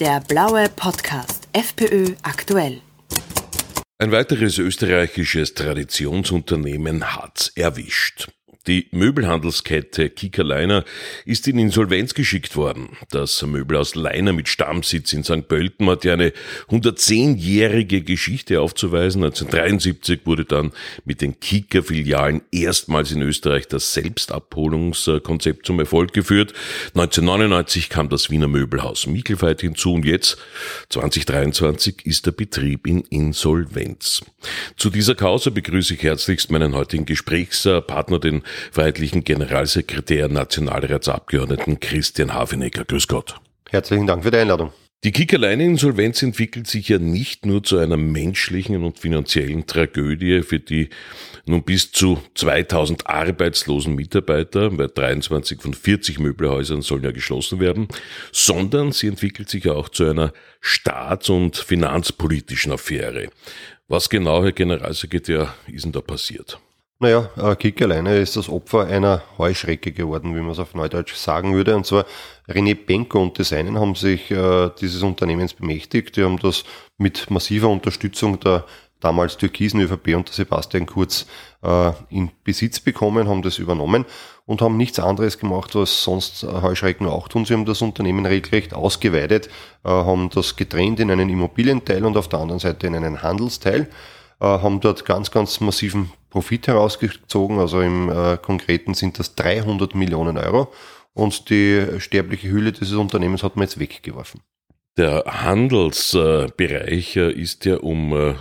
Der blaue Podcast FPÖ aktuell. Ein weiteres österreichisches Traditionsunternehmen hat's erwischt. Die Möbelhandelskette Kika Leiner ist in Insolvenz geschickt worden. Das Möbelhaus Leiner mit Stammsitz in St. Pölten hat ja eine 110-jährige Geschichte aufzuweisen. 1973 wurde dann mit den Kika-Filialen erstmals in Österreich das Selbstabholungskonzept zum Erfolg geführt. 1999 kam das Wiener Möbelhaus Michelfeit hinzu und jetzt, 2023, ist der Betrieb in Insolvenz. Zu dieser Causa begrüße ich herzlichst meinen heutigen Gesprächspartner, den freiheitlichen Generalsekretär Nationalratsabgeordneten Christian Hafenecker. Grüß Gott. Herzlichen Dank für die Einladung. Die Kickerleine-Insolvenz entwickelt sich ja nicht nur zu einer menschlichen und finanziellen Tragödie für die nun bis zu 2000 arbeitslosen Mitarbeiter, weil 23 von 40 Möbelhäusern sollen ja geschlossen werden, sondern sie entwickelt sich auch zu einer staats- und finanzpolitischen Affäre. Was genau, Herr Generalsekretär, ist denn da passiert? Naja, äh, Kick alleine ist das Opfer einer Heuschrecke geworden, wie man es auf Neudeutsch sagen würde. Und zwar René Benko und Designen haben sich äh, dieses Unternehmens bemächtigt. Die haben das mit massiver Unterstützung der damals türkisen ÖVP und der Sebastian Kurz äh, in Besitz bekommen, haben das übernommen und haben nichts anderes gemacht, was sonst Heuschrecken auch tun. Sie haben das Unternehmen regelrecht ausgeweitet, äh, haben das getrennt in einen Immobilienteil und auf der anderen Seite in einen Handelsteil äh, haben dort ganz, ganz massiven Profit herausgezogen. Also im äh, Konkreten sind das 300 Millionen Euro. Und die sterbliche Hülle dieses Unternehmens hat man jetzt weggeworfen. Der Handelsbereich äh, ist ja um äh,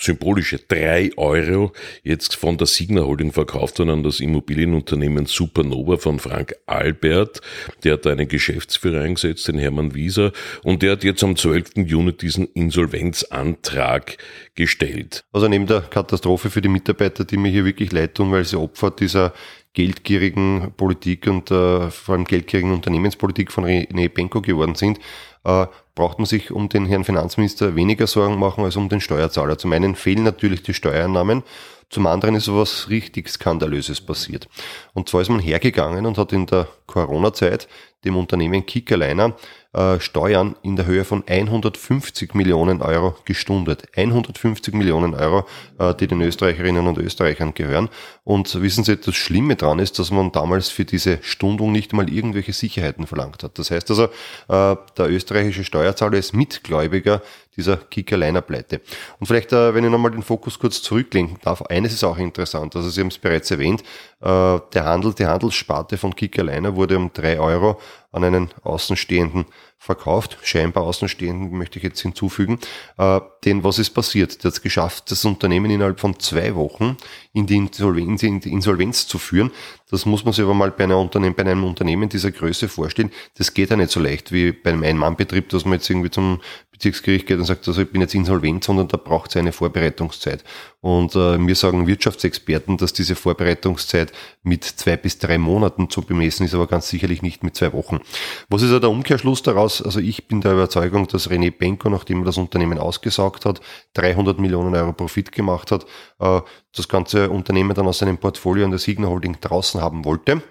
symbolische drei Euro jetzt von der Signa Holding verkauft worden an das Immobilienunternehmen Supernova von Frank Albert. Der hat einen Geschäftsführer eingesetzt, den Hermann Wieser, und der hat jetzt am 12. Juni diesen Insolvenzantrag gestellt. Also neben der Katastrophe für die Mitarbeiter, die mir hier wirklich leid tun, weil sie Opfer dieser geldgierigen Politik und äh, vor allem geldgierigen Unternehmenspolitik von René Benko geworden sind, äh, braucht man sich um den Herrn Finanzminister weniger Sorgen machen als um den Steuerzahler. Zum einen fehlen natürlich die Steuereinnahmen, zum anderen ist sowas richtig Skandalöses passiert. Und zwar ist man hergegangen und hat in der Corona-Zeit dem Unternehmen Kickerliner äh, Steuern in der Höhe von 150 Millionen Euro gestundet. 150 Millionen Euro, äh, die den Österreicherinnen und Österreichern gehören. Und wissen Sie, das Schlimme dran ist, dass man damals für diese Stundung nicht mal irgendwelche Sicherheiten verlangt hat. Das heißt also, äh, der österreichische Steuerzahler ist Mitgläubiger dieser Kickerliner Pleite. Und vielleicht, äh, wenn ich nochmal den Fokus kurz zurücklenken darf, eines ist auch interessant, also Sie haben es bereits erwähnt, äh, der Handel, die Handelssparte von Kickerliner wurde um drei Euro an einen Außenstehenden verkauft, scheinbar Außenstehenden möchte ich jetzt hinzufügen. Äh, denn was ist passiert? Der hat es geschafft, das Unternehmen innerhalb von zwei Wochen in die Insolvenz, in die Insolvenz zu führen. Das muss man sich aber mal bei, einer Unternehmen, bei einem Unternehmen dieser Größe vorstellen. Das geht ja nicht so leicht wie bei einem Ein-Mann-Betrieb, dass man jetzt irgendwie zum Bezirksgericht geht und sagt, also ich bin jetzt insolvent, sondern da braucht es eine Vorbereitungszeit. Und äh, mir sagen Wirtschaftsexperten, dass diese Vorbereitungszeit mit zwei bis drei Monaten zu bemessen ist, aber ganz sicherlich nicht mit zwei Wochen. Was ist ja der Umkehrschluss daraus? Also ich bin der Überzeugung, dass René Benko, nachdem er das Unternehmen ausgesaugt hat, 300 Millionen Euro Profit gemacht hat, äh, das ganze Unternehmen dann aus seinem Portfolio an der Signa Holding draußen haben wollte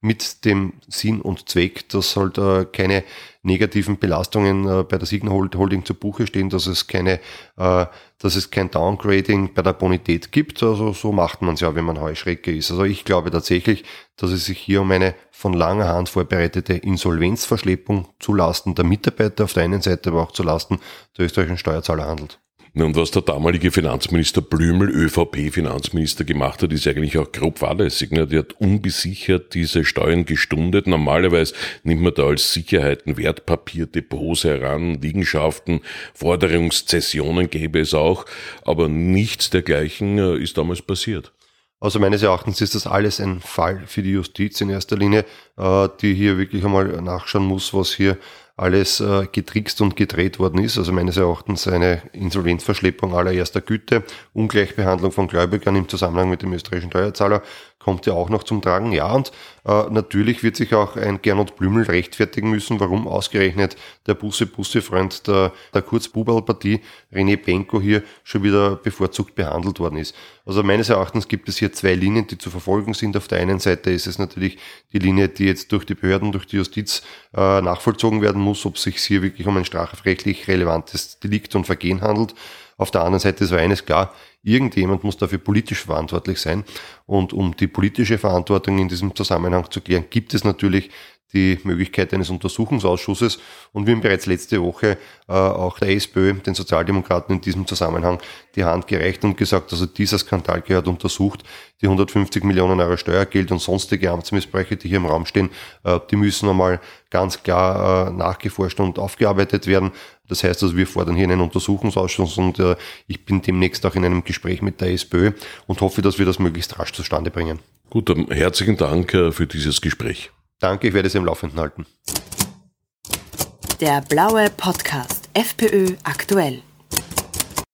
mit dem Sinn und Zweck, dass halt äh, keine negativen Belastungen äh, bei der Signal Holding zu Buche stehen, dass es keine, äh, dass es kein Downgrading bei der Bonität gibt. Also so macht man es ja, wenn man Heuschrecke ist. Also ich glaube tatsächlich, dass es sich hier um eine von langer Hand vorbereitete Insolvenzverschleppung zulasten der Mitarbeiter auf der einen Seite, aber auch zulasten der österreichischen Steuerzahler handelt. Und was der damalige Finanzminister Blümel, ÖVP-Finanzminister, gemacht hat, ist eigentlich auch grob fahrlässig. Ne? Der hat unbesichert diese Steuern gestundet. Normalerweise nimmt man da als Sicherheiten Wertpapierdepots heran, Liegenschaften, Forderungszessionen gäbe es auch, aber nichts dergleichen äh, ist damals passiert. Also meines Erachtens ist das alles ein Fall für die Justiz in erster Linie, äh, die hier wirklich einmal nachschauen muss, was hier alles äh, getrickst und gedreht worden ist. Also meines Erachtens eine Insolvenzverschleppung allererster Güte, Ungleichbehandlung von Gläubigern im Zusammenhang mit dem österreichischen Steuerzahler kommt ja auch noch zum Tragen. Ja, und natürlich wird sich auch ein Gernot Blümel rechtfertigen müssen, warum ausgerechnet der Busse-Busse-Freund der, der Kurz-Bubal-Partie, René Benko, hier schon wieder bevorzugt behandelt worden ist. Also meines Erachtens gibt es hier zwei Linien, die zu verfolgen sind. Auf der einen Seite ist es natürlich die Linie, die die jetzt durch die Behörden, durch die Justiz äh, nachvollzogen werden muss, ob es sich hier wirklich um ein strafrechtlich relevantes Delikt und Vergehen handelt. Auf der anderen Seite ist eines klar, irgendjemand muss dafür politisch verantwortlich sein. Und um die politische Verantwortung in diesem Zusammenhang zu klären, gibt es natürlich die Möglichkeit eines Untersuchungsausschusses. Und wir haben bereits letzte Woche äh, auch der SPÖ, den Sozialdemokraten in diesem Zusammenhang die Hand gereicht und gesagt, also dieser Skandal gehört untersucht. Die 150 Millionen Euro Steuergeld und sonstige Amtsmissbräuche, die hier im Raum stehen, äh, die müssen einmal ganz klar äh, nachgeforscht und aufgearbeitet werden. Das heißt also, wir fordern hier einen Untersuchungsausschuss und äh, ich bin demnächst auch in einem Gespräch mit der SPÖ und hoffe, dass wir das möglichst rasch zustande bringen. Gut, dann herzlichen Dank äh, für dieses Gespräch. Danke, ich werde Sie im Laufenden halten. Der blaue Podcast FPÖ aktuell.